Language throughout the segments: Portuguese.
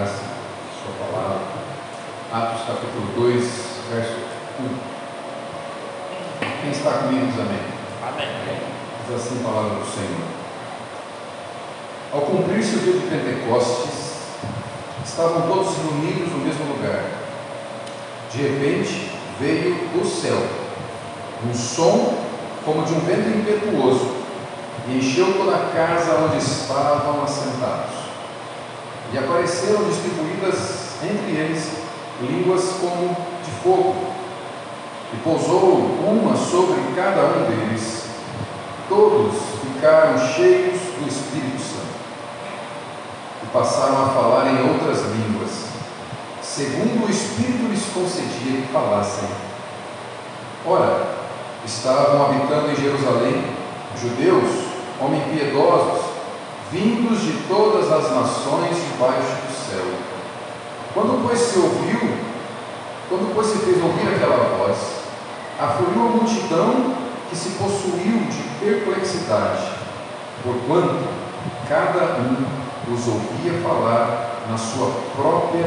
graça, Sua palavra. Atos capítulo 2, verso 1. Quem está comigo diz amém. Amém. Diz assim a palavra do Senhor. Ao cumprir-se o dia de Pentecostes, estavam todos reunidos no mesmo lugar. De repente, veio do céu um som como de um vento impetuoso e encheu toda a casa onde estavam assentados. E apareceram distribuídas entre eles línguas como de fogo, e pousou uma sobre cada um deles. Todos ficaram cheios do Espírito Santo e passaram a falar em outras línguas, segundo o Espírito lhes concedia que falassem. Ora, estavam habitando em Jerusalém judeus, homens piedosos, vindos de todas as nações debaixo do céu. Quando, pois, se ouviu, quando, pois, se fez ouvir aquela voz, afluiu a multidão que se possuiu de perplexidade, porquanto cada um os ouvia falar na sua própria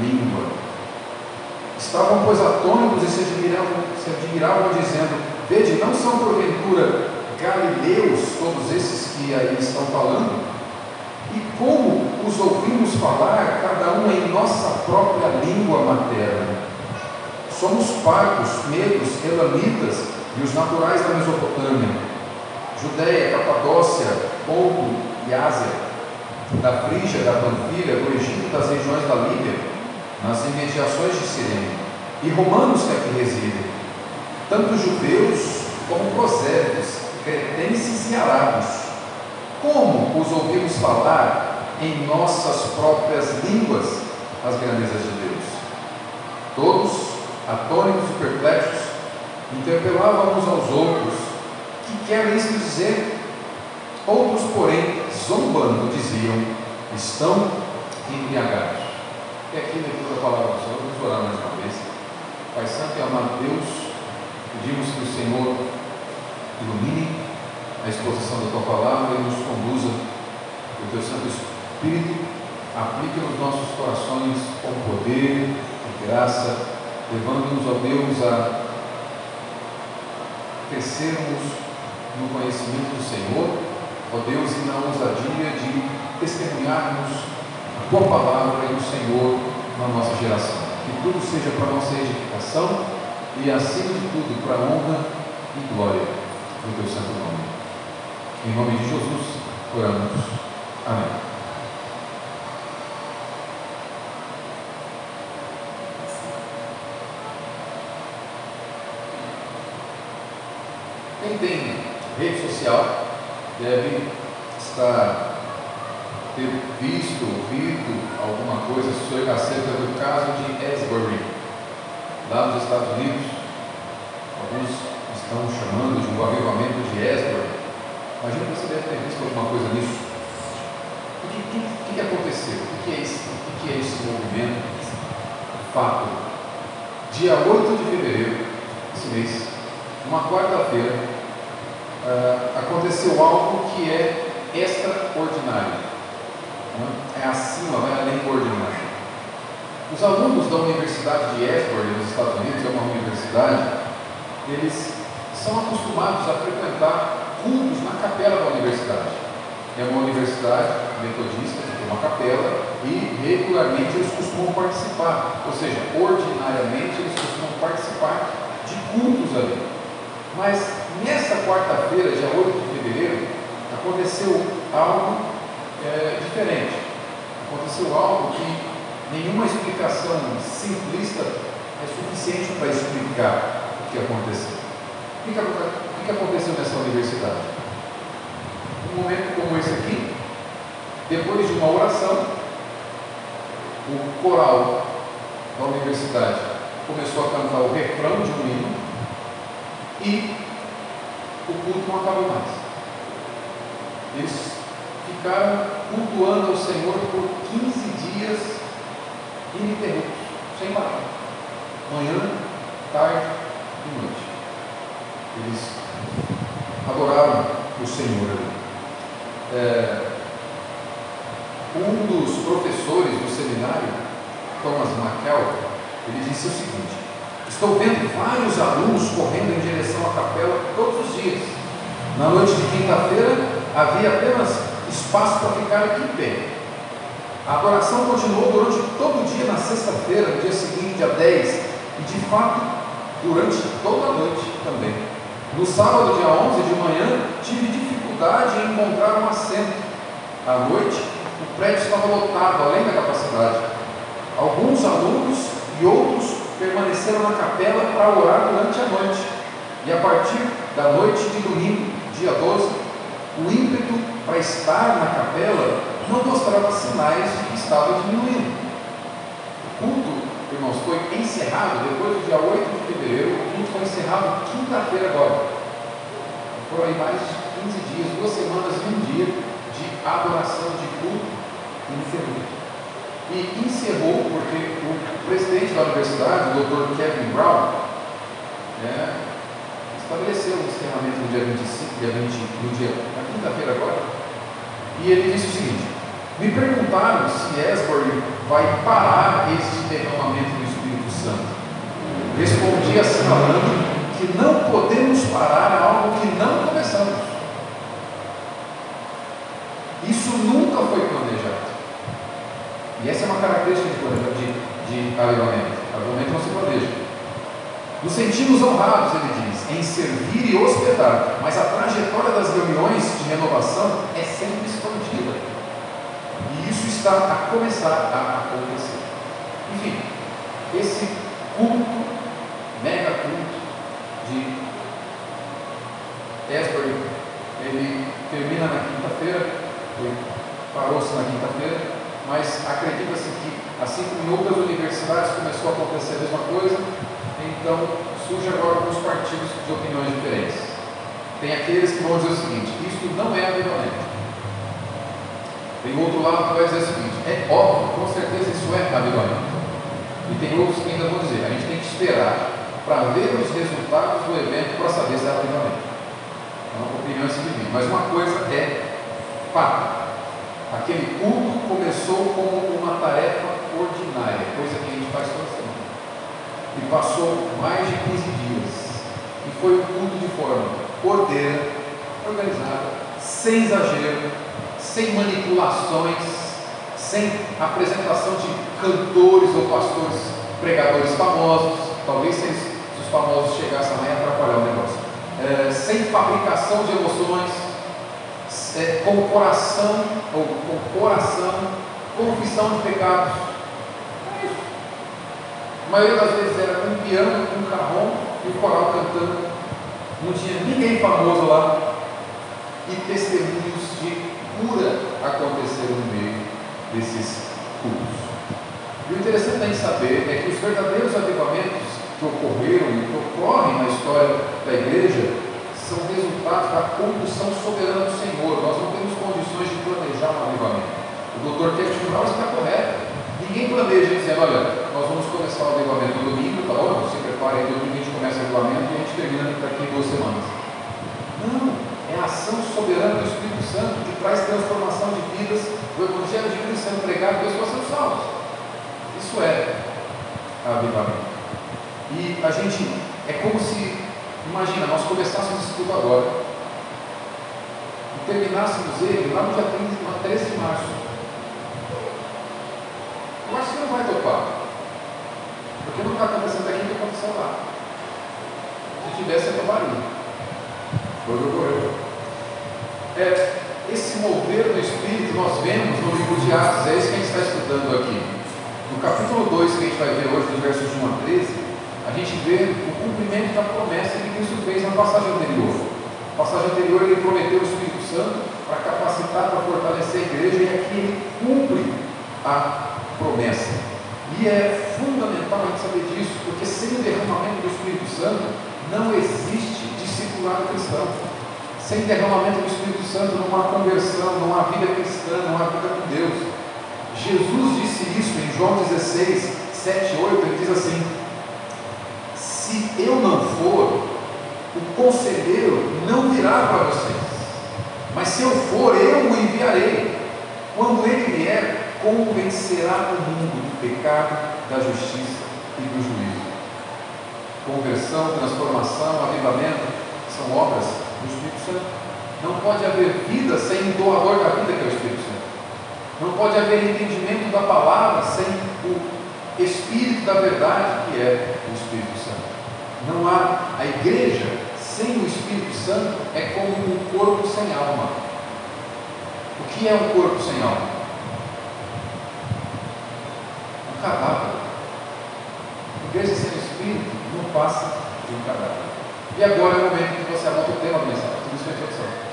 língua. Estavam, pois, atônitos e se admiravam, se admiravam dizendo: Vede, não são porventura galileus todos esses que aí estão falando? E como os ouvimos falar, cada um em nossa própria língua materna? Somos parcos, medos, elamitas e os naturais da Mesopotâmia, Judéia, Capadócia, Ponto e Ásia, da Frígia, da Panfilha, do Egito, das regiões da Líbia, nas imediações de Sirene, e romanos que aqui residem, tanto judeus como prosélitos, cretenses e arábios. Como os ouvimos falar em nossas próprias línguas as grandezas de Deus? Todos, atônitos e perplexos, interpelavam uns aos outros: que quer isto dizer? Outros, porém, zombando, diziam: estão embriagados. E aqui leitura da palavra do Senhor, vamos orar mais uma vez. Pai Santo e amado Deus, pedimos que o Senhor ilumine a exposição da tua palavra e nos conduza o teu Santo Espírito, aplique nos nossos corações com poder e graça, levando-nos, ó Deus, a crescermos no conhecimento do Senhor, ó Deus, e na ousadia de testemunharmos a tua palavra e o Senhor na nossa geração. Que tudo seja para a nossa edificação e, acima de tudo, para a honra e glória do teu santo nome. Em nome de Jesus, oramos. Amém. Quem tem rede social deve estar ter visto, ouvido alguma coisa acerca do caso de Asbury, lá nos Estados Unidos. Alguns estão chamando de um avivamento de Asbury. Imagina que você deve ter visto alguma coisa nisso. O que, que, que aconteceu? O que é esse, o que é esse movimento? Fato. Dia 8 de fevereiro, esse mês, uma quarta-feira, uh, aconteceu algo que é extraordinário. É acima, vai além do ordinário. Os alunos da Universidade de Asbury, nos Estados Unidos, é uma universidade, eles são acostumados a frequentar cultos na capela da universidade. É uma universidade metodista, que tem uma capela, e regularmente eles costumam participar, ou seja, ordinariamente eles costumam participar de cultos ali. Mas nessa quarta-feira, dia 8 de fevereiro, aconteceu algo é, diferente. Aconteceu algo que nenhuma explicação simplista é suficiente para explicar o que aconteceu. O que, o que aconteceu nessa universidade? Um momento como esse aqui, depois de uma oração, o coral da universidade começou a cantar o refrão de um hino e o culto não acabou mais. Eles ficaram cultuando ao Senhor por 15 dias ininterruptos, sem parar. Manhã, tarde e noite. Eles adoraram o Senhor ali. É, um dos professores do seminário Thomas McKell, ele disse o seguinte: Estou vendo vários alunos correndo em direção à capela todos os dias. Na noite de quinta-feira havia apenas espaço para ficar em pé. A adoração continuou durante todo o dia na sexta-feira, no dia seguinte, dia 10, e de fato durante toda a noite também. No sábado, dia 11 de manhã, tive dificuldade em encontrar um assento. À noite, o prédio estava lotado, além da capacidade. Alguns alunos e outros permaneceram na capela para orar durante a noite. E a partir da noite de domingo, dia 12, o ímpeto para estar na capela não mostrava sinais de que estava diminuindo. O culto, irmãos, foi encerrado depois do dia 8 de fevereiro, o culto foi encerrado quinta-feira agora. Foram aí mais de 15 dias, duas semanas e um dia de adoração de culto infinito. E encerrou porque o presidente da universidade, o Dr. Kevin Brown, né, estabeleceu o encerramento no dia 25, dia 20, no dia, na quinta-feira agora, e ele disse o seguinte: me perguntaram se Esbury vai parar esse derramamento do Espírito Santo. Respondi assinalando que não podemos parar algo que não começamos. Isso nunca foi planejado. E essa é uma característica de, de, de avivamento. Não se planeja. Nos sentimos honrados, ele diz, em servir e hospedar, mas a trajetória das reuniões de renovação é sempre expandida. E isso está a começar a acontecer. Enfim, esse culto, mega culto de Esbury, ele termina na quinta-feira, parou-se na quinta-feira, mas acredita-se que, assim como em outras universidades começou a acontecer a mesma coisa, então surge agora alguns partidos de opiniões diferentes. Tem aqueles que vão dizer o seguinte: isso não é avivamento. Tem outro lado que vai dizer o seguinte: é óbvio, com certeza isso é avivamento. E tem outros que ainda vão dizer: a gente tem que esperar para ver os resultados do evento para saber se é avivamento. Então, opiniões se dividem. Mas uma coisa é fato. Aquele culto começou como uma tarefa ordinária, coisa que a gente faz toda semana e passou mais de 15 dias. E foi um culto de forma ordeira, organizada, sem exagero, sem manipulações, sem apresentação de cantores ou pastores, pregadores famosos. Talvez se, os famosos chegassem e atrapalhar o negócio. É, sem fabricação de emoções, é, com coração, ou com coração, confissão de pecados a maioria das vezes era um piano, um carrom e o coral cantando. Não tinha ninguém famoso lá. E testemunhos de cura aconteceram no meio desses cultos. E o interessante a gente saber é que os verdadeiros avivamentos que ocorreram e que ocorrem na história da igreja são resultados da condução soberana do Senhor. Nós não temos condições de planejar um avivamento. O doutor Kevin Brown está correto. Ninguém planeja dizendo, olha, nós vamos começar o avivamento no domingo, tá bom? Se prepare aí, domingo a gente começa o avivamento e a gente termina daqui em duas semanas. Não, é a ação soberana do Espírito Santo que traz transformação de vidas, o Evangelho de Cristo sendo pregado, pessoas sendo salvas. Isso é avivamento. E a gente, é como se, imagina, nós começássemos esse estudo agora e terminássemos ele lá no dia 13 de março. Eu acho que não vai topar. Porque não está acontecendo aqui o que aconteceu lá. Se tivesse, eu toparia. Foi o que ocorreu. É, esse mover do Espírito nós vemos no livro de Atos, é isso que a gente está estudando aqui. No capítulo 2 que a gente vai ver hoje, dos versos de 1 a 13, a gente vê o cumprimento da promessa que Cristo fez na passagem anterior. Na passagem anterior ele prometeu o Espírito Santo para capacitar, para fortalecer a igreja, e aqui ele cumpre a promessa. E é fundamental a gente saber disso, porque sem o derramamento do Espírito Santo não existe discipulado cristão. Sem derramamento do Espírito Santo não há conversão, não há vida cristã, não há vida com Deus. Jesus disse isso em João 16, 7, 8, ele diz assim: Se eu não for, o conselheiro não virá para vocês, mas se eu for, eu o enviarei. Quando ele vier, convencerá o mundo do pecado, da justiça e do juízo. Conversão, transformação, avivamento são obras do Espírito Santo. Não pode haver vida sem o doador da vida, que é o Espírito Santo. Não pode haver entendimento da palavra sem o Espírito da verdade, que é o Espírito. Não há a igreja sem o Espírito Santo é como um corpo sem alma. O que é um corpo sem alma? Um cadáver. A igreja sem o Espírito não passa de um cadáver. E agora é o momento que você anota o tema da mensagem. Tudo isso é.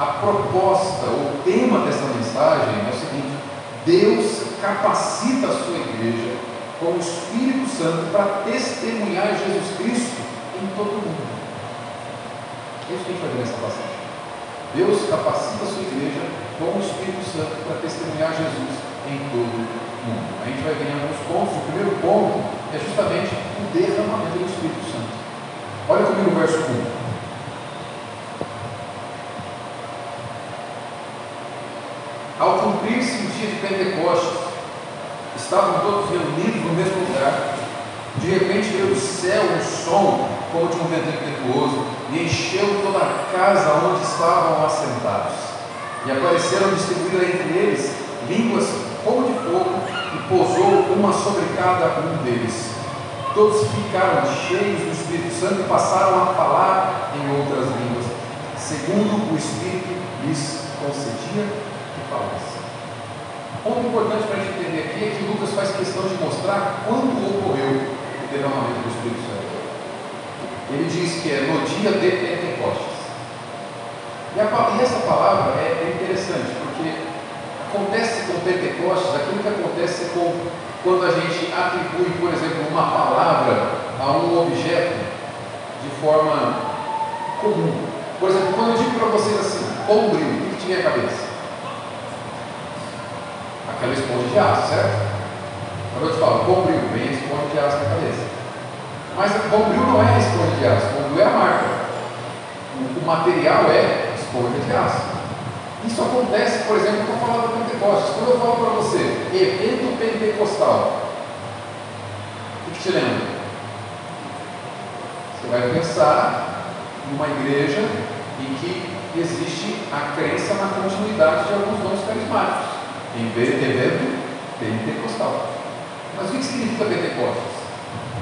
A proposta, o tema dessa mensagem é o seguinte: Deus capacita a sua igreja com o Espírito Santo para testemunhar Jesus Cristo em todo o mundo. É isso que a gente vai ver nessa passagem. Deus capacita a sua igreja com o Espírito Santo para testemunhar Jesus em todo o mundo. A gente vai ver em alguns pontos. O primeiro ponto é justamente o derramamento do Espírito Santo. Olha comigo o verso 1. Ao cumprir-se o dia de Pentecostes, estavam todos reunidos no mesmo lugar. De repente veio do céu um som, como de um vento impetuoso, e encheu toda a casa onde estavam assentados. E apareceram distribuídas entre eles línguas como de fogo, e pousou uma sobre cada um deles. Todos ficaram cheios do Espírito Santo e passaram a falar em outras línguas, segundo o Espírito lhes concedia que falasse. Ponto importante para a gente entender aqui é que Lucas faz questão de mostrar quando ocorreu o derramamento do Espírito Santo. Ele diz que é no dia de Pentecostes. E, a, e essa palavra é, é interessante, porque acontece com Pentecostes aquilo que acontece com quando a gente atribui, por exemplo, uma palavra a um objeto de forma comum. Por exemplo, quando eu digo para vocês assim, bombril, o que tinha a cabeça? Aquela esponja de aço, certo? Quando eu te falo bombril, vem a esponja de aço na cabeça. Mas bombril não é a esponja de aço, bombril é a marca. O, o material é esponja de aço. Isso acontece, por exemplo, quando eu falo do Pentecostes. Quando eu falo para você, evento pentecostal, o que te lembra? Você vai pensar numa igreja em que existe a crença na continuidade de alguns dons carismáticos, em evento pentecostal. Mas o que significa Pentecostes?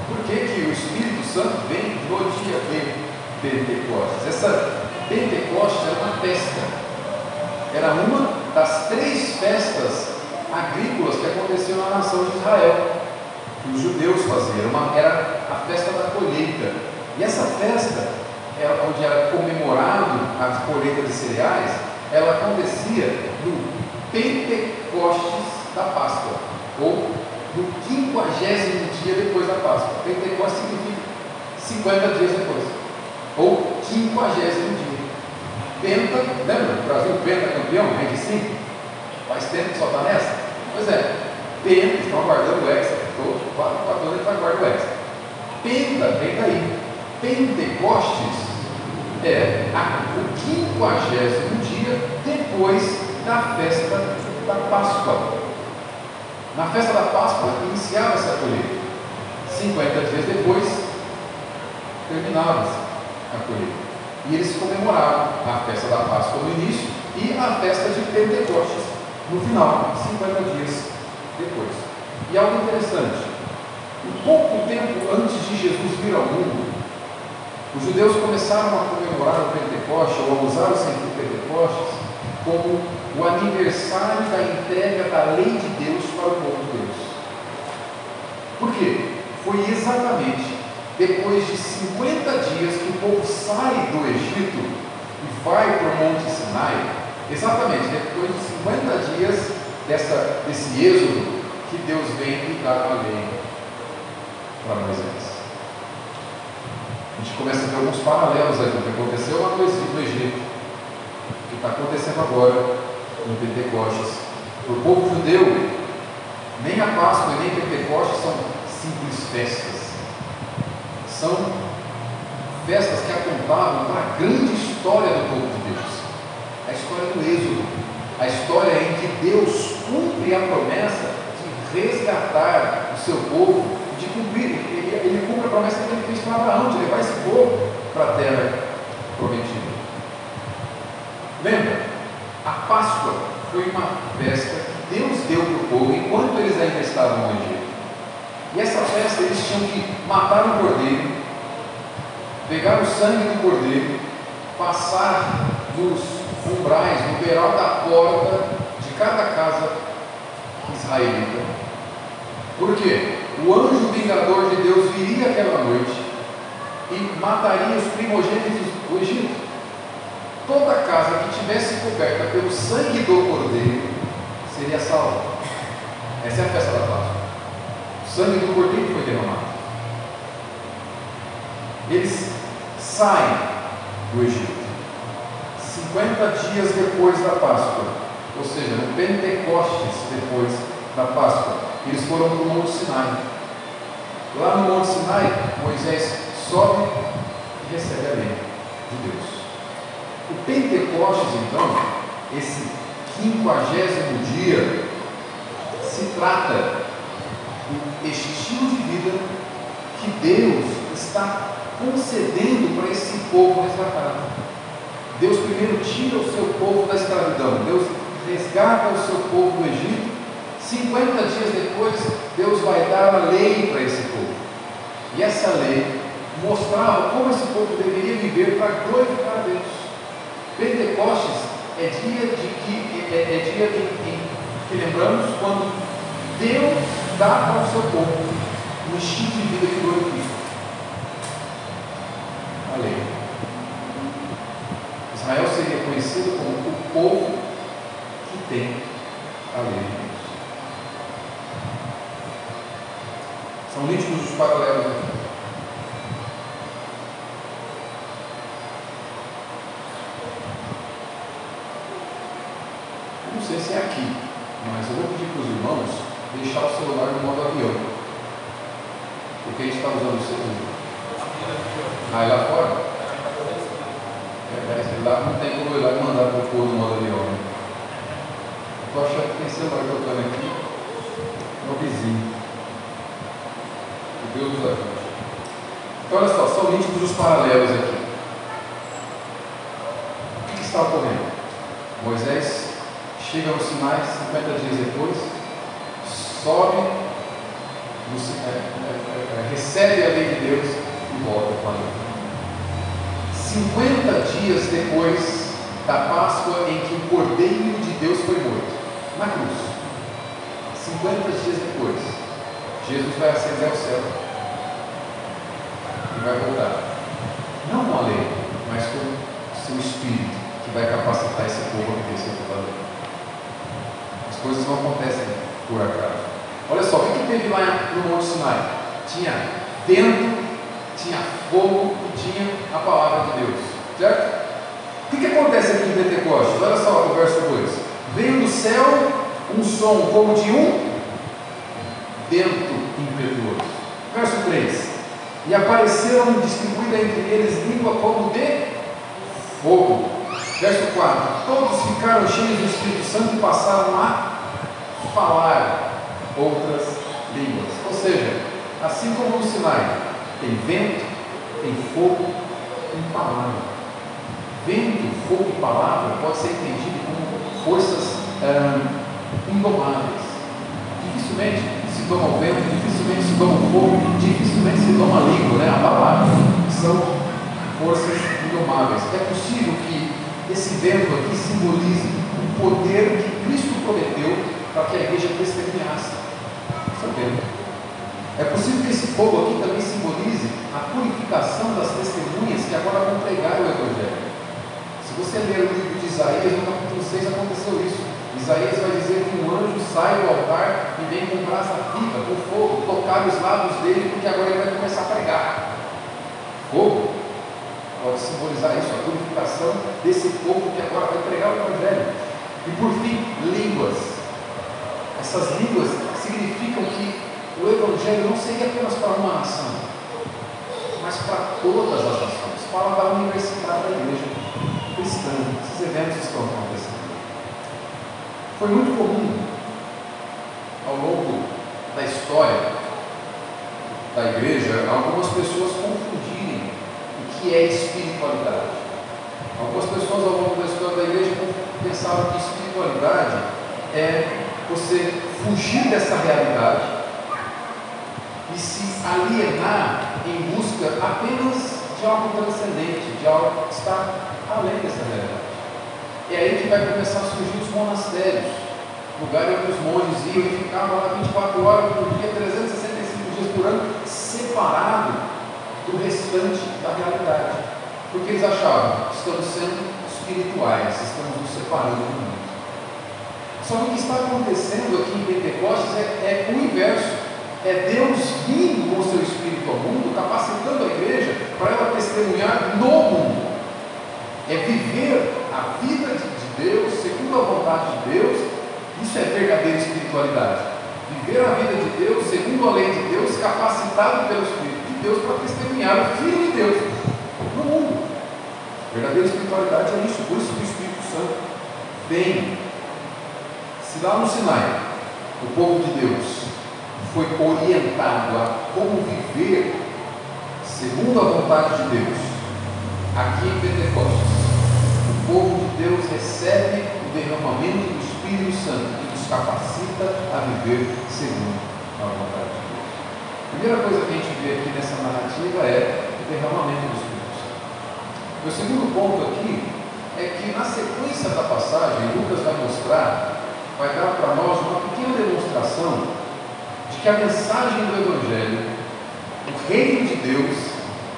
Por que, que o Espírito Santo vem no dia de Pentecostes? Essa Pentecostes é uma festa era uma das três festas agrícolas que aconteciam na nação de Israel, que os judeus faziam. Uma, era a festa da colheita. E essa festa, é, onde era comemorado a colheita de cereais, ela acontecia no Pentecostes da Páscoa, ou no quinquagésimo dia depois da Páscoa. Pentecostes significa 50 dias depois, ou quinquagésimo dia. Penta, lembra? O Brasil penta campeão, rende 5. Faz tempo que só está nessa? Pois é, Penta, estão aguardando o Hexa, quatro, anos que aguardar o Hexa. Penta vem daí. Pentecostes é a, o quinquagésimo dia depois da festa da Páscoa. Na festa da Páscoa iniciava essa colheita. 50 dias depois terminava-se a colheita. E eles comemoravam a festa da Páscoa no início e a festa de Pentecostes no final, 50 dias depois. E algo interessante: um pouco tempo antes de Jesus vir ao mundo, os judeus começaram a comemorar o Pentecostes, ou a usar o sentido Pentecostes, como o aniversário da entrega da lei de Deus para o povo de Deus. Por quê? Foi exatamente depois de 50 dias que o povo sai do Egito e vai para o Monte Sinai, exatamente depois de 50 dias dessa, desse êxodo, que Deus vem e dá a lei para Moisés. A gente começa a ver alguns paralelos aí, que aconteceu lá no Egito, que está acontecendo agora no Pentecostes. Para o povo judeu, nem a Páscoa e nem Pentecostes são simples festas são festas que apontavam para a grande história do povo de Deus. A história do Êxodo. A história em que Deus cumpre a promessa de resgatar o seu povo, de cumprir, ele, ele cumpre a promessa que ele fez para Abraão, de levar esse povo para a terra prometida. Lembra? Páscoa foi uma festa que Deus deu para o povo enquanto eles ainda estavam no Egito. E essa festa eles tinham que matar um cordeiro, pegar o sangue do cordeiro, passar nos umbrais, no beiral da porta de cada casa israelita. Por quê? O anjo vingador de Deus viria aquela noite e mataria os primogênitos do Egito. Toda casa que tivesse coberta pelo sangue do cordeiro seria salva. Essa é a festa da Páscoa. O sangue do cordeiro foi derramado. Eles saem do Egito. 50 dias depois da Páscoa, ou seja, no Pentecostes depois da Páscoa, eles foram para o Monte Sinai. Lá no Monte Sinai, Moisés sobe e recebe a lei de Deus. O Pentecostes, então, esse quinquagésimo dia, se trata do estilo de vida que Deus está concedendo para esse povo resgatado. Deus primeiro tira o seu povo da escravidão, Deus resgata o seu povo do Egito. 50 dias depois, Deus vai dar a lei para esse povo. E essa lei mostrava como esse povo deveria viver para glorificar Deus. Pentecostes é dia de que é, é dia de, que lembramos quando Deus dá para o seu povo um estilo de vida que glorifica. Israel seria conhecido como o povo que tem a lei de Deus. São nítidos os paralelos aqui. Sei se é aqui, mas eu vou pedir para os irmãos deixar o celular no modo avião. Porque a gente está usando o celular. Aí lá fora? É, lá não tem como ir lá e mandar para o povo no modo avião. Né? Estou achando que tem celular tocando aqui no vizinho. Deus nos ajude. Então, olha só, são nítidos os paralelos aqui. O que, que está ocorrendo? Moisés chega no Sinai 50 dias depois, sobe, no, é, é, é, recebe a lei de Deus e volta para a lei. 50 dias depois da Páscoa em que o Cordeiro de Deus foi morto, na cruz. 50 dias depois, Jesus vai ascender ao céu e vai voltar. Não com a lei, mas com o seu Espírito, que vai capacitar esse povo a obedecer a lei. As coisas não acontecem por acaso. Olha só, o que, que teve lá no Monte Sinai? Tinha vento tinha fogo e tinha a palavra de Deus. Certo? O que, que acontece aqui em Pentecostes? Olha só o verso 2: Veio do céu um som como de um vento impetuoso. Verso 3: E apareceram distribuída entre eles língua como de fogo. Verso 4: Todos ficaram cheios do Espírito Santo e passaram a falar outras línguas. Ou seja, assim como no Sinai, tem vento, tem fogo, tem palavra. Vento, fogo e palavra pode ser entendido como forças indomáveis. Dificilmente se toma o vento, dificilmente se toma o fogo, dificilmente se toma a língua, né? a palavra. São forças indomáveis. É possível que esse vento aqui simbolize poder que Cristo prometeu para que a igreja testemunhasse. Vento. É possível que esse fogo aqui também simbolize a purificação das testemunhas que agora vão pregar o Evangelho. Se você ler o livro de Isaías, no capítulo 6 aconteceu isso. Isaías vai dizer que um anjo sai do altar e vem com brasa viva, com fogo, tocar os lábios dele, porque agora ele vai começar a pregar. Fogo pode simbolizar isso, a purificação desse povo que agora vai pregar o Evangelho. E por fim, línguas. Essas línguas significam que o Evangelho não seria apenas para uma nação, mas para todas as nações. Fala da universidade da igreja cristã. Esses eventos estão acontecendo. Foi muito comum ao longo da história da igreja algumas pessoas confundirem o que é espiritualidade. Algumas pessoas ao longo da história da igreja confundirem pensavam que espiritualidade é você fugir dessa realidade e se alienar em busca apenas de algo transcendente, de algo que está além dessa realidade. É aí que vai começar a surgir os monastérios, lugares onde os monges iam e ficavam lá 24 horas por dia, 365 dias por ano, separado do restante da realidade. Porque eles achavam estamos sendo espirituais, estamos nos separando do mundo. Só que o que está acontecendo aqui em Pentecostes é, é o inverso. É Deus vindo com o seu Espírito ao mundo, capacitando a igreja para ela testemunhar no mundo. É viver a vida de Deus, segundo a vontade de Deus. Isso é verdadeira espiritualidade. Viver a vida de Deus, segundo a lei de Deus, capacitado pelo Espírito de Deus para testemunhar o Filho de Deus. Verdadeira espiritualidade é isso, por o Espírito Santo vem se lá no Sinai o povo de Deus foi orientado a como viver segundo a vontade de Deus, aqui em Pentecostes, o povo de Deus recebe o derramamento do Espírito Santo que nos capacita a viver segundo a vontade de Deus. A primeira coisa que a gente vê aqui nessa narrativa é o derramamento do Espírito. O segundo ponto aqui é que na sequência da passagem, Lucas vai mostrar vai dar para nós uma pequena demonstração de que a mensagem do Evangelho, o reino de Deus,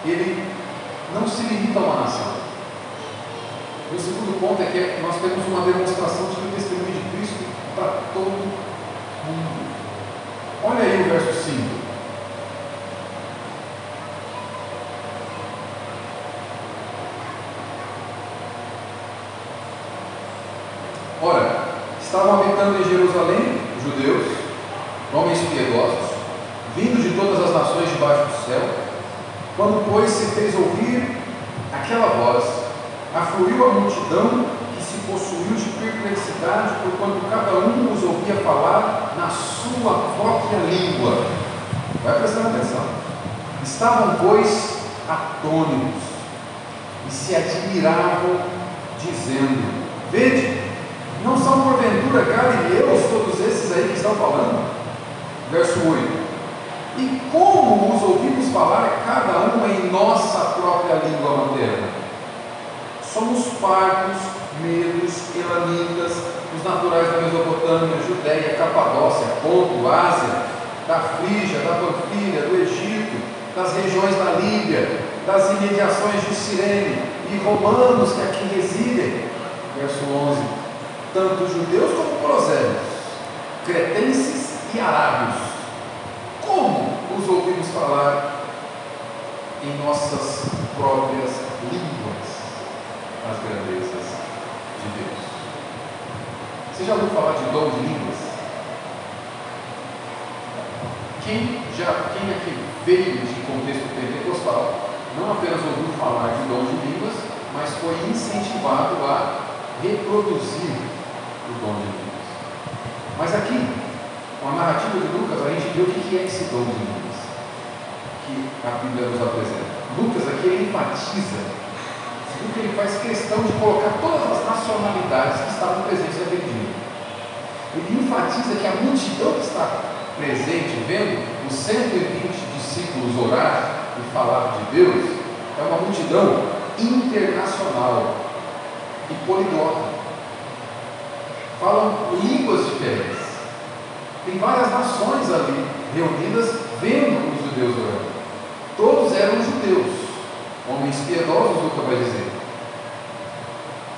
ele não se limita a uma nação. O segundo ponto é que nós temos uma demonstração de que o testemunho de Cristo para todo mundo. Olha aí o verso 5. Ora, Estavam habitando em Jerusalém judeus, homens piedosos, vindos de todas as nações debaixo do céu. Quando, pois, se fez ouvir aquela voz, afluiu a multidão que se possuiu de perplexidade, porquanto cada um os ouvia falar na sua própria língua. Vai prestando atenção. Estavam, pois, atônitos e se admiravam, dizendo: Vede, não porventura galileus todos esses aí que estão falando? Verso 8. E como os ouvimos falar cada um em nossa própria língua materna? Somos partos, medos, elamitas, os naturais da Mesopotâmia, Judéia, Capadócia, Ponto, Ásia, da Frígia, da Panfilha, do Egito, das regiões da Líbia, das imediações de Cirene, e romanos que aqui residem. Verso 11 tanto judeus como prosélitos, cretenses e arábios. Como os ouvimos falar em nossas próprias línguas as grandezas de Deus? Você já ouviu falar de dom de línguas? Quem, já, quem aqui veio de contexto pentecostal não apenas ouviu falar de dom de línguas, mas foi incentivado a reproduzir o dom de línguas. Mas aqui, com a narrativa de Lucas, a gente vê o que é esse dom de línguas que a Bíblia nos apresenta. Lucas aqui ele enfatiza, Lucas ele faz questão de colocar todas as nacionalidades que estavam presentes naquele dia. Ele enfatiza que a multidão que está presente, vendo os 120 discípulos orar e falar de Deus, é uma multidão internacional e poliglota falam línguas diferentes. Tem várias nações ali reunidas vendo os judeus orando. Todos eram judeus, homens piedosos, Lucas vai dizer.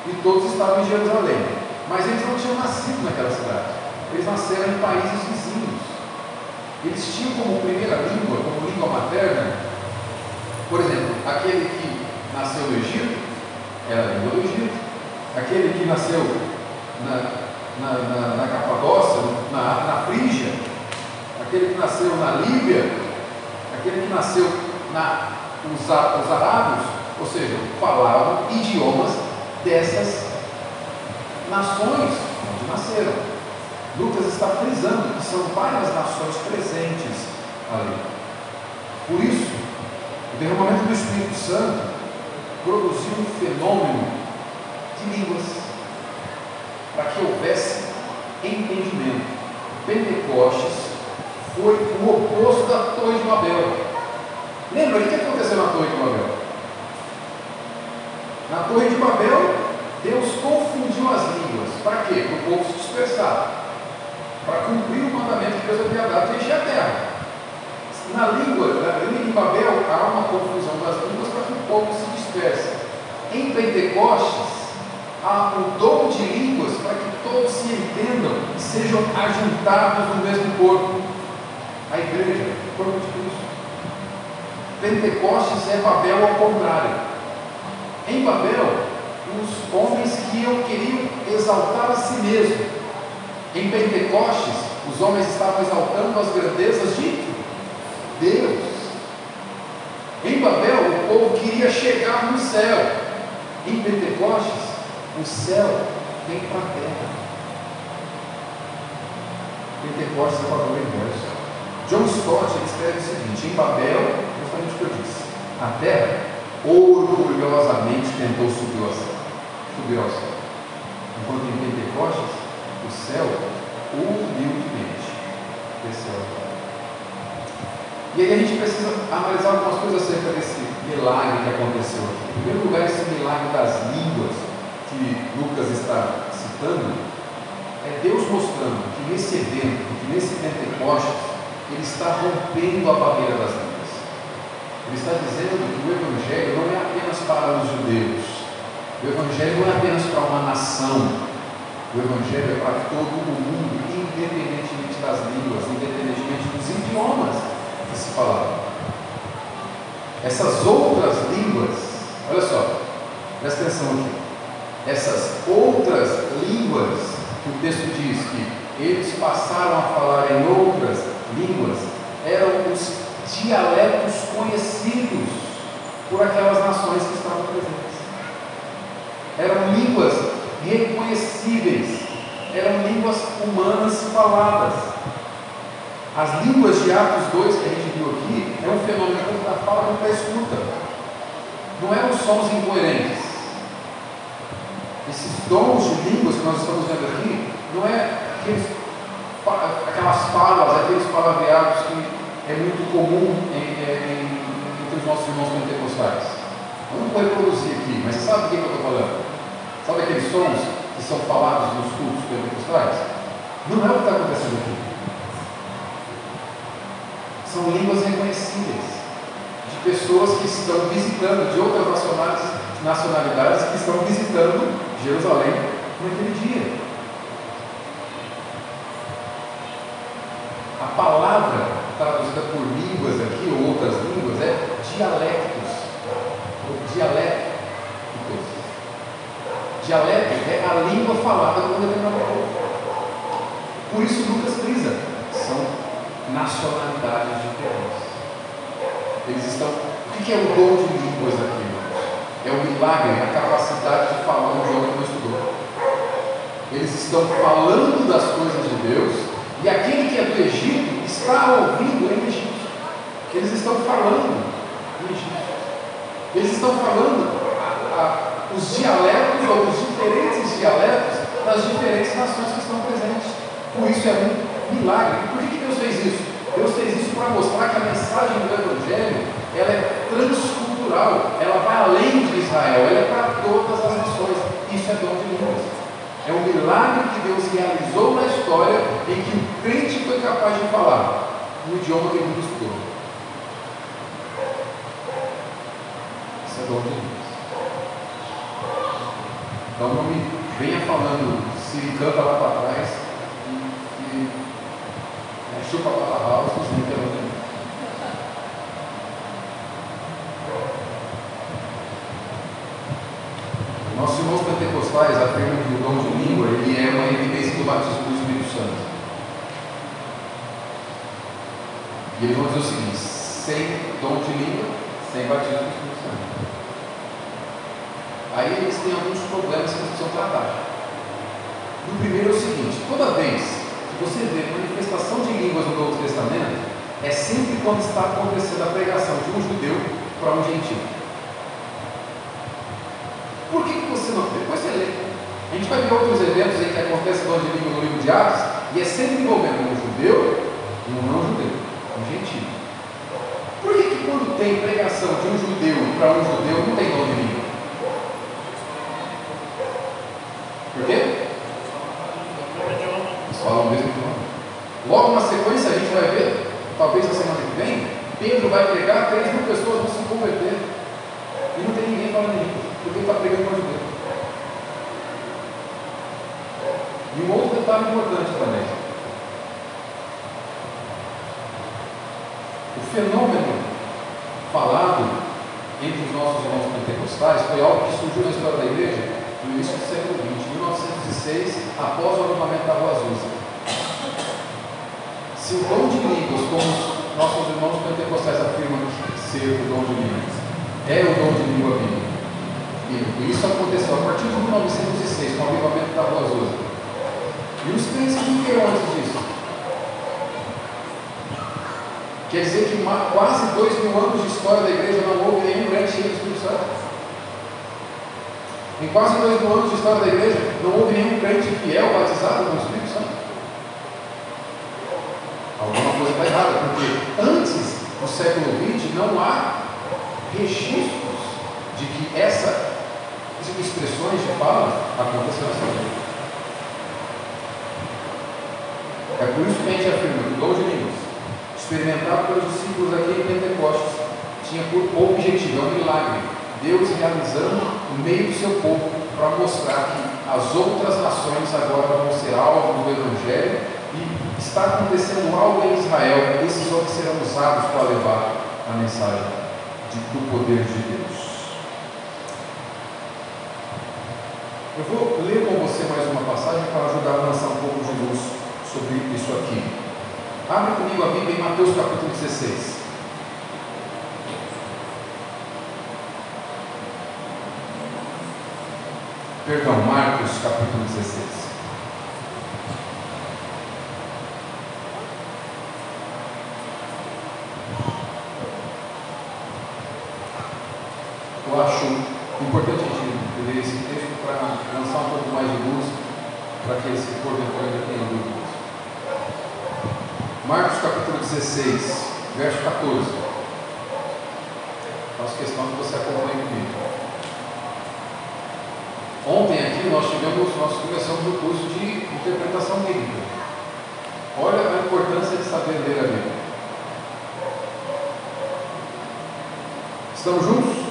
E todos estavam em Jerusalém. Mas eles não tinham nascido naquela cidade. Eles nasceram em países vizinhos. Eles tinham como primeira língua, como língua materna, por exemplo, aquele que nasceu no Egito, era a língua do Egito. Aquele que nasceu na, na, na, na Capadócia, na, na Frígia, aquele que nasceu na Líbia, aquele que nasceu na, os, os arábios, ou seja, falavam idiomas dessas nações onde nasceram. Lucas está frisando que são várias nações presentes ali. Por isso, o derramamento do Espírito Santo produziu um fenômeno de línguas, para que houvesse entendimento. Pentecostes foi o oposto da Torre de Babel. Lembra o que aconteceu na Torre de Babel? Na Torre de Babel, Deus confundiu as línguas. Para quê? Para o povo se dispersar. Para cumprir o mandamento que Deus havia dado de encher a terra. Na língua, na língua de Babel, há uma confusão das línguas para que o povo se disperse. Em Pentecostes, há o dom de línguas para que todos se entendam e sejam ajuntados no mesmo corpo. A igreja, o corpo de Cristo. Pentecostes é Babel ao contrário. Em Babel, os homens que queriam exaltar a si mesmo. Em Pentecostes, os homens estavam exaltando as grandezas de Deus. Em Babel, o povo queria chegar no céu. Em Pentecostes, o céu vem para a terra. Pentecostes é o valor inverso. John Stott escreve o seguinte: em Babel, justamente o que eu disse, a terra orgulhosamente tentou subir ao céu. Subir ao céu. Enquanto em Pentecostes, o céu humildemente desceu ao céu. E aí a gente precisa analisar algumas coisas acerca desse milagre que aconteceu aqui. Em primeiro lugar, esse milagre das línguas que Lucas está citando, é Deus mostrando que nesse evento, que nesse Pentecostes, ele está rompendo a barreira das línguas. Ele está dizendo que o Evangelho não é apenas para os judeus, o Evangelho não é apenas para uma nação, o Evangelho é para todo o mundo, independentemente das línguas, independentemente dos idiomas que se falava. Essas outras línguas, olha só, presta atenção aqui. Essas outras línguas que o texto diz que eles passaram a falar em outras línguas eram os dialetos conhecidos por aquelas nações que estavam presentes. Eram línguas reconhecíveis, eram línguas humanas faladas. As línguas de Atos 2 que a gente viu aqui é um fenômeno que a fala quanto a escuta. Não eram sons incoerentes. Esses dons de línguas que nós estamos vendo aqui não é aqueles, aquelas falas, aqueles palavreados que é muito comum em, entre os nossos irmãos pentecostais. Eu não vou reproduzir aqui, mas você sabe do que eu estou falando? Sabe aqueles sons que são falados nos cultos pentecostais? Não é o que está acontecendo aqui. São línguas reconhecíveis de pessoas que estão visitando, de outras nacionalidades que estão visitando Jerusalém naquele dia. A palavra traduzida por línguas aqui, ou outras línguas, é dialectos, ou dialectos. Dialeto é a língua falada por determinado povo. Por isso Lucas frisa, são nacionalidades diferentes. Eles estão. O que é o dom de línguas aqui, É o milagre, a capacidade de falar um idioma que não estudou. Eles estão falando das coisas de Deus e aquele que é do Egito está ouvindo em Egito. Eles estão falando em Egito. Eles estão falando a, os dialetos ou os diferentes dialetos das diferentes nações que estão presentes. Por isso é um milagre. Por que Deus fez isso? Deus fez isso para mostrar que a mensagem do Evangelho ela é transcultural, ela vai além de Israel, ela é para todas as nações. Isso é dom de línguas. É um milagre que Deus realizou na história em que o crente foi capaz de falar no idioma que ele nunca estudou. Isso é dom de línguas. Então não me venha falando se canta lá para trás chupa palavra, dizendo que não Nossos irmãos pentecostais afirmam que o dom de língua ele é uma evidência do batismo do Espírito Santo. E eles vão dizer o seguinte: sem dom de língua, sem batismo do Espírito Santo. Aí eles têm alguns problemas que eles precisam tratar. O primeiro é o seguinte: toda vez você vê manifestação de línguas no Novo Testamento, é sempre quando está acontecendo a pregação de um judeu para um gentil. Por que, que você não. Depois você lê. A gente vai ver outros eventos aí que acontecem no livro, no livro de Atos, e é sempre envolvendo um judeu e um não judeu, um gentil. Por que, que quando tem pregação de um judeu para um judeu não tem dom de língua? Por quê? Eles falam o mesmo idioma. Logo na sequência a gente vai ver, talvez na semana que vem, Pedro vai pregar, 3 mil pessoas vão se converter. E não tem ninguém falando língua, porque ele está pregando para judeu. E um outro detalhe importante também. O fenômeno falado entre os nossos irmãos pentecostais foi algo que surgiu na história da igreja no início do século XX, 1906, após o agrupamento da Rua Azusa. Se o dom de línguas, como os nossos irmãos pentecostais afirmam ser o dom de línguas, é o dom de língua bíblica. E isso aconteceu a partir de 1906, com o avivamento da Rua Azusa. E os crentes que viveram antes disso? Quer dizer que quase dois mil anos de história da igreja não houve nenhum crente cheio do Espírito Santo. Em quase dois mil anos de história da igreja, não houve nenhum crente fiel batizado com o Espírito Santo. Coisa está errada, porque antes do século XX não há registros de que essa expressões de fala aconteceram igreja. É por isso que a gente afirma que o dom de línguas, experimentado pelos discípulos aqui em Pentecostes, tinha por objetivo, é um milagre, Deus realizando no meio do seu povo para mostrar que as outras nações agora vão ser alvo do Evangelho e está acontecendo algo em Israel, esses homens serão usados para levar a mensagem de, do poder de Deus. Eu vou ler com você mais uma passagem para ajudar a lançar um pouco de luz sobre isso aqui. Abre comigo a Bíblia em Mateus capítulo 16. Perdão, Marcos capítulo 16. Eu acho importante a gente ler esse texto para lançar um pouco mais de luz para aqueles que porventura ainda tenham dúvida. Marcos capítulo 16, verso 14. Faço questão que você acompanhe comigo. Ontem aqui nós tivemos, nós começamos o curso de interpretação bíblica. Olha a importância de saber ler a Bíblia. Estamos juntos?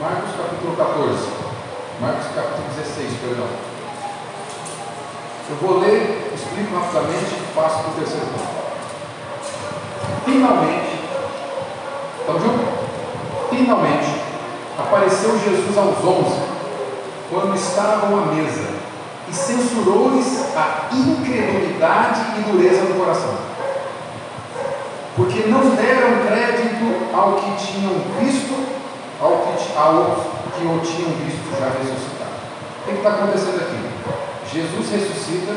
Marcos capítulo 14. Marcos capítulo 16, perdão. Eu vou ler, rapidamente e passo para o terceiro ponto. Finalmente, estamos juntos? Finalmente, apareceu Jesus aos onze, quando estavam à mesa, e censurou-lhes a incredulidade e dureza do coração, porque não deram crédito ao que tinham visto, ao que, ao que o tinham visto já ressuscitado. O que está acontecendo aqui? Jesus ressuscita,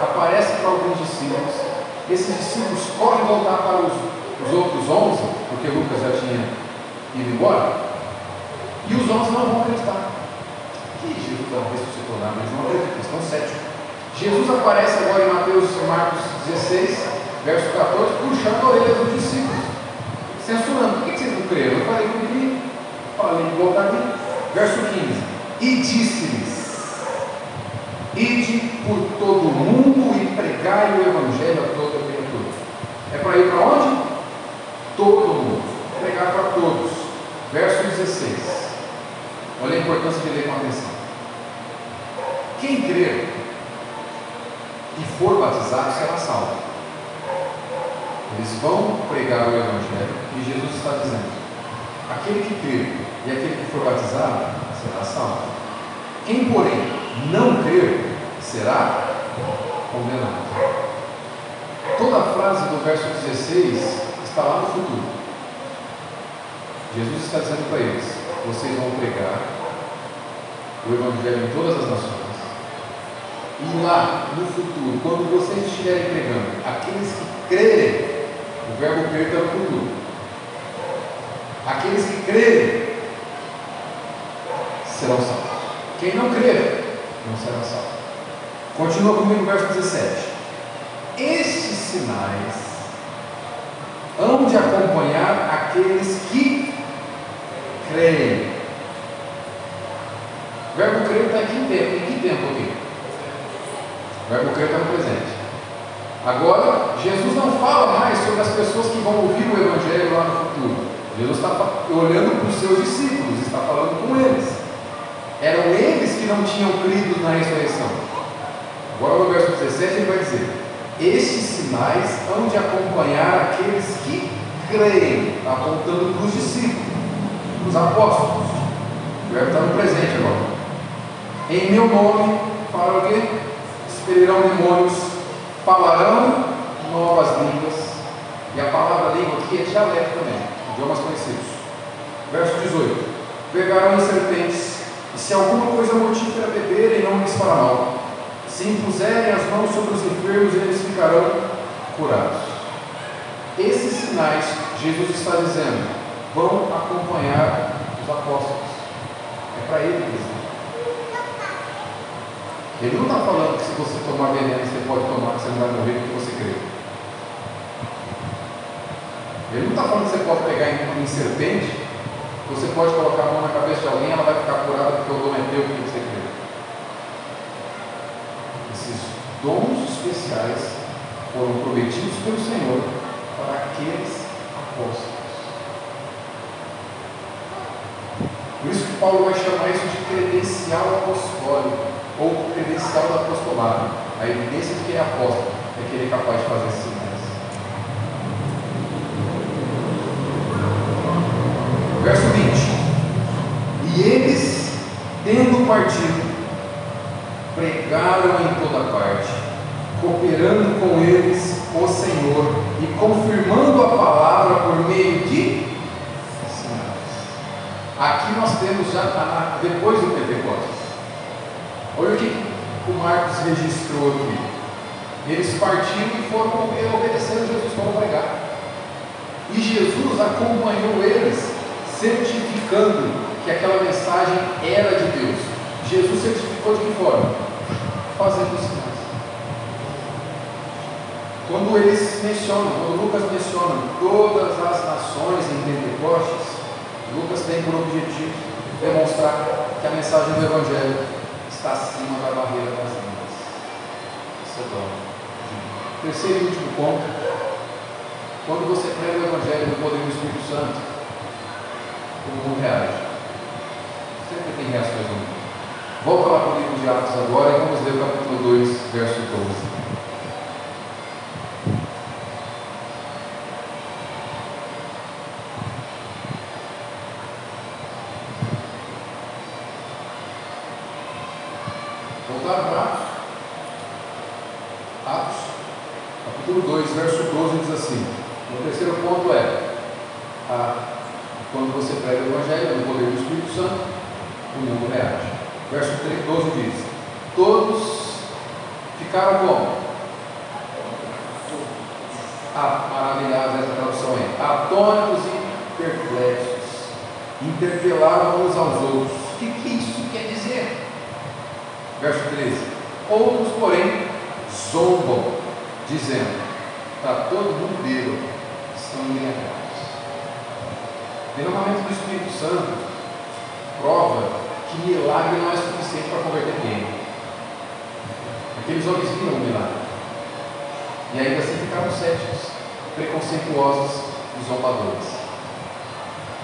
aparece para alguns discípulos, esses discípulos correm voltar para os, os outros onze, porque Lucas já tinha ido embora, e os onze não vão acreditar. Que Jesus ressuscitou lá, mas não acreditam, estão céticos. Jesus aparece agora em Mateus, Marcos 16, verso 14, puxando a orelha dos discípulos, censurando. Por que vocês não creram? Eu falei com ele, falei de voltar aqui. Verso 15: E disse-lhes: Ide por todo o mundo e pregai o Evangelho a toda criatura. É para ir para onde? Todo mundo. Pregar para todos. Verso 16. Olha a importância de ler com atenção. Quem crer e for batizado será salvo. Eles vão pregar o Evangelho e Jesus está dizendo: aquele que crer e aquele que for batizado será salvo. Quem, porém, não crer, será condenado. Toda a frase do verso 16 está lá no futuro. Jesus está dizendo para eles: vocês vão pregar o Evangelho em todas as nações. E lá no futuro, quando vocês estiverem pregando, aqueles que crerem verbo crer está no futuro. Aqueles que crerem serão salvos. Quem não crer não será salvo. Continua comigo o verso 17. Estes sinais hão de acompanhar aqueles que creem. O verbo crer está aqui em tempo. Em que tempo aqui? O verbo crer está no presente. Agora, Jesus não fala mais sobre as pessoas que vão ouvir o Evangelho lá no futuro. Jesus está olhando para os seus discípulos, está falando com eles. Eram eles que não tinham crido na ressurreição. Agora, no verso 17, ele vai dizer: Estes sinais hão de acompanhar aqueles que creem, apontando para os discípulos, os apóstolos. O verbo está no presente agora. Em meu nome, fala o quê? Expelirão demônios, falarão novas línguas. E a palavra língua aqui é dialeto também, idiomas conhecidos. Verso 18: Pegarão serpentes, e se alguma coisa mortífera beberem, não lhes fará mal. Se impuserem as mãos sobre os enfermos, eles ficarão curados. Esses sinais, Jesus está dizendo, vão acompanhar os apóstolos. É para ele que ele não está falando que se você tomar veneno, você pode tomar, que você não vai morrer porque você crê. Ele não está falando que você pode pegar em serpente, você pode colocar a mão na cabeça de alguém, ela vai ficar curada porque o dom é teu você crê. Esses dons especiais foram prometidos pelo Senhor para aqueles apóstolos. Por isso que Paulo vai chamar isso de credencial apostólico ou credencial do apostolado. A evidência de que é apóstolo é que ele é capaz de fazer sinais. Verso 20: Eles, tendo partido, pregaram em toda parte, cooperando com eles o Senhor e confirmando a palavra por meio de sinais. Aqui nós temos já depois do Pentecostes Olha o que o Marcos registrou aqui. Eles partiram e foram obedecendo Jesus, foram pregar. E Jesus acompanhou eles, certificando que aquela mensagem era de Deus. Jesus certificou de que forma? Fazendo sinais. Quando eles mencionam, quando Lucas menciona todas as nações em Pentecostes, Lucas tem por objetivo demonstrar que a mensagem do Evangelho está acima da barreira das línguas. Isso é bom. Terceiro e último ponto. Quando você prega o Evangelho do poder do Espírito Santo, o mundo reage. Sempre tem reações. Volta lá para o livro de Atos agora e vamos ler o capítulo 2, verso 12. aqueles homens viram o milagre. E ainda assim ficaram céticos, preconceituosos e zombadores.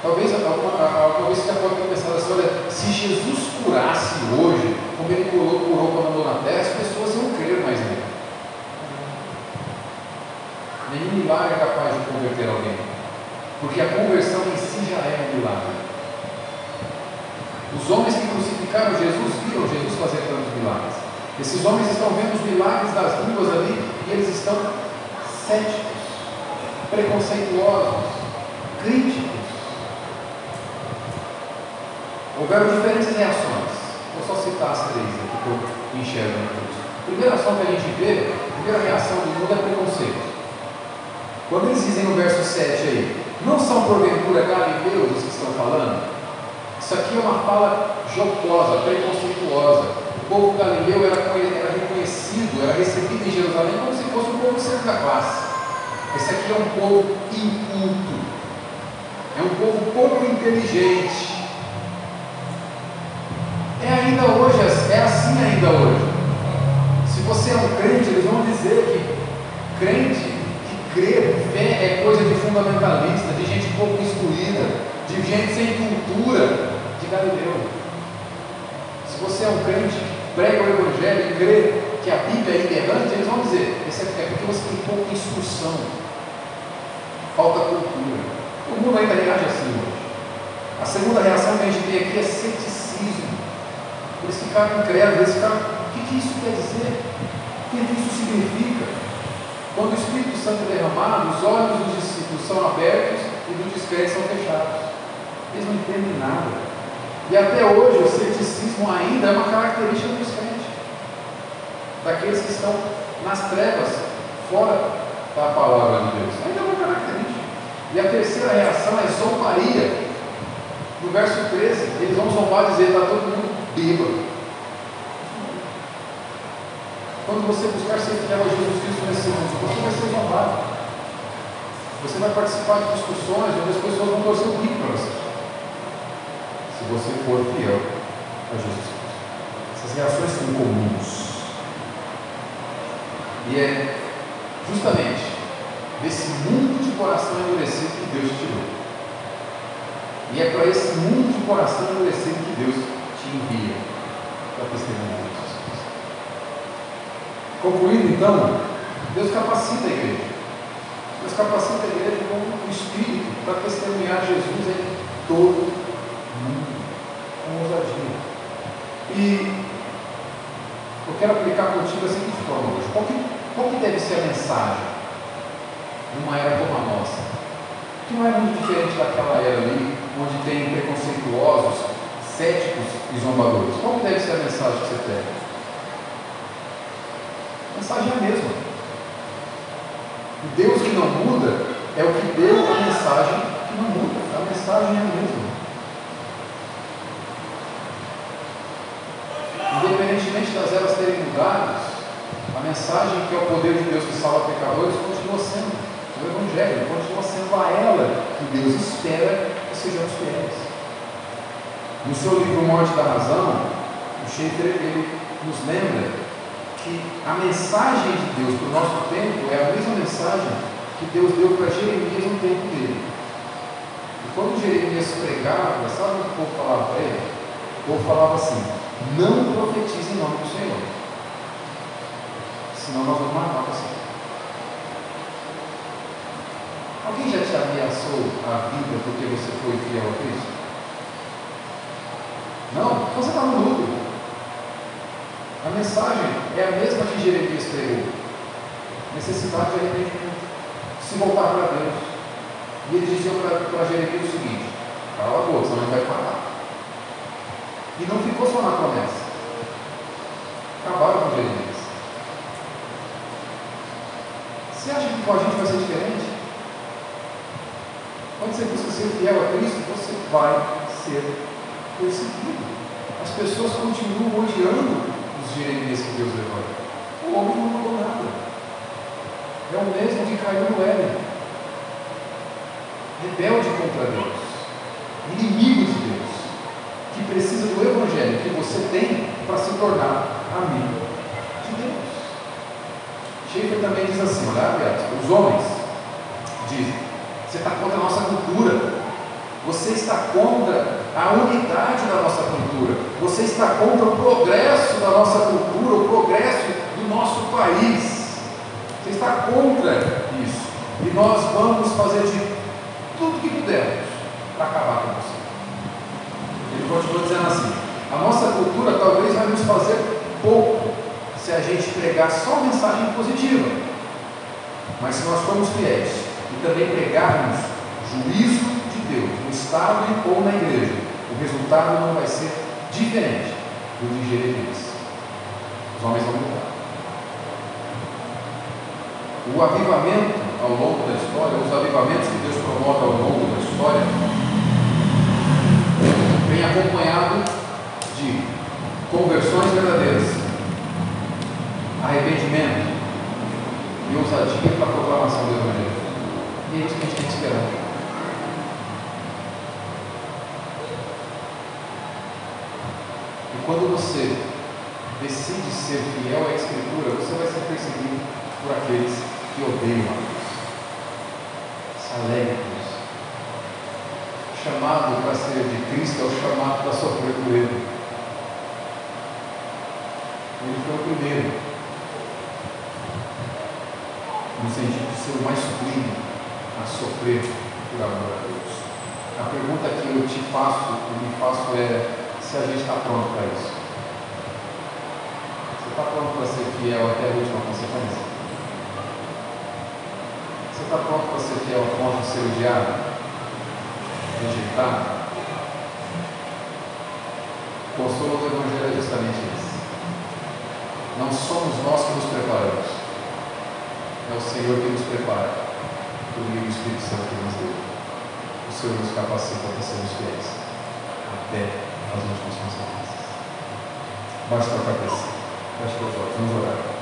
Talvez alguma, alguma vez você pode ter assim, olha, se Jesus curasse hoje, como ele curou, curou quando andou na terra, as pessoas iam crer mais nele. Nenhum milagre é capaz de converter alguém. Porque a conversão em si já é um milagre. Os homens que crucificaram Jesus viram Jesus fazer tantos milagres. Esses homens estão vendo os milagres das línguas ali e eles estão céticos, preconceituosos, críticos. Houveram diferentes reações. Vou só citar as três aqui que eu enxergo A primeira ação que a gente vê, a primeira reação do mundo é preconceito. Quando eles dizem no verso 7 aí, não são porventura galileus os que estão falando? Isso aqui é uma fala jocosa, preconceituosa. O povo galileu era, era reconhecido, era recebido em Jerusalém como se fosse um povo de segunda classe. Esse aqui é um povo inculto, é um povo pouco inteligente. É ainda hoje, é assim ainda hoje. Se você é um crente, eles vão dizer que crente Crer, fé é coisa de fundamentalista, de gente pouco instruída, de gente sem cultura, de Galileu. Se você é um crente que prega o Evangelho e crê que a Bíblia é inerrante, eles vão dizer, isso é porque você tem pouca instrução, falta cultura. O mundo ainda reage assim hoje. A segunda reação que a gente tem aqui é ceticismo. Eles ficaram incrédulos, eles ficaram, o que, que isso quer dizer? O que isso significa? Quando o Espírito Santo é derramado, os olhos dos discípulos são abertos e dos descrentes são fechados. Eles não entendem nada. E até hoje o ceticismo ainda é uma característica dos crentes, daqueles que estão nas trevas, fora da palavra de Deus. Ainda é uma característica. E a terceira reação é zombaria. No verso 13, eles vão zombar e dizer: está todo mundo bêbado. Quando você buscar ser fiel a Jesus Cristo nesse mundo, você vai ser zombado. Você vai participar de discussões onde as pessoas vão torcer o para você. Se você for fiel a Jesus Cristo. Essas reações são comuns. E é justamente desse mundo de coração endurecido que Deus te tirou. E é para esse mundo de coração endurecido que Deus te envia para testemunhar isso. Concluindo então, Deus capacita a igreja. Deus capacita a igreja com o Espírito para testemunhar Jesus em todo o mundo, com ousadia. Eu quero aplicar contigo a seguinte forma hoje. Qual que, qual que deve ser a mensagem numa era como a nossa? Que não é muito diferente daquela era ali, onde tem preconceituosos, céticos e zombadores. Qual que deve ser a mensagem que você tem? A mensagem é a mesma. O Deus que não muda é o que deu a mensagem que não muda. A mensagem é a mesma. Das eras terem mudado, a mensagem que é o poder de Deus que salva pecadores continua sendo o Evangelho, continua sendo a ela que Deus espera que sejamos fiéis. No seu livro Morte da Razão, o Schaefer ele nos lembra que a mensagem de Deus para o nosso tempo é a mesma mensagem que Deus deu para Jeremias no tempo dele. E quando Jeremias pregava, sabe o que o povo falava para ele? O povo falava assim: não profetize em nome do Senhor, senão nós vamos matar você. Alguém já te ameaçou a vida porque você foi fiel a Cristo? Não? Você está no lucro. A mensagem é a mesma que Jeremias pregou. Necessidade de arrependimento. Se voltar para Deus. E ele dizia para Jeremias o seguinte: cala a boca, senão ele vai matar. E não ficou só na promessa. Acabaram com Jeremias. Você acha que com a gente vai ser diferente? Quando você busca ser fiel a Cristo, você vai ser perseguido. As pessoas continuam odiando os Jeremias que Deus levanta. O homem não mudou nada. É o mesmo que caiu no Éden. Rebelde contra Deus. Inimigo de Deus. Que precisa do Evangelho que você tem para se tornar amigo de Deus. Schaefer também diz assim: olha, os homens dizem, você está contra a nossa cultura. Você está contra a unidade da nossa cultura. Você está contra o progresso da nossa cultura, o progresso do nosso país. Você está contra isso. E nós vamos fazer de tudo que pudermos para acabar com você. Ele continua dizendo assim: a nossa cultura talvez vai nos fazer pouco se a gente pregar só mensagem positiva. Mas se nós formos fiéis e também pregarmos juízo de Deus no Estado ou na igreja, o resultado não vai ser diferente do de Jeremias. Os homens vão mudar. O avivamento ao longo da história, os avivamentos que Deus promove ao longo da história, vem acompanhado de conversões verdadeiras, arrependimento e ousadia para a proclamação do Evangelho. E é isso que a gente tem que esperar. E quando você decide ser fiel à Escritura, você vai ser perseguido por aqueles que odeiam a Deus. Se alegre com isso. O chamado para ser de Cristo é o chamado para sofrer por Ele. Ele foi o primeiro, no o mais sublime a sofrer por amor a Deus. A pergunta que eu te faço, e me faço é se a gente está pronto para isso. Você está pronto para ser fiel até a última consequência? Você está pronto para ser fiel a ponto de ser odiado? Rejeitado? Consolo do Evangelho é justamente esse. Não somos nós que nos preparamos. É o Senhor que nos prepara por meio do Espírito Santo que nos deu. O Senhor nos capacita para sermos fiéis até as últimas consequências. Baixe a cabeça. Feche os olhos. Vamos orar.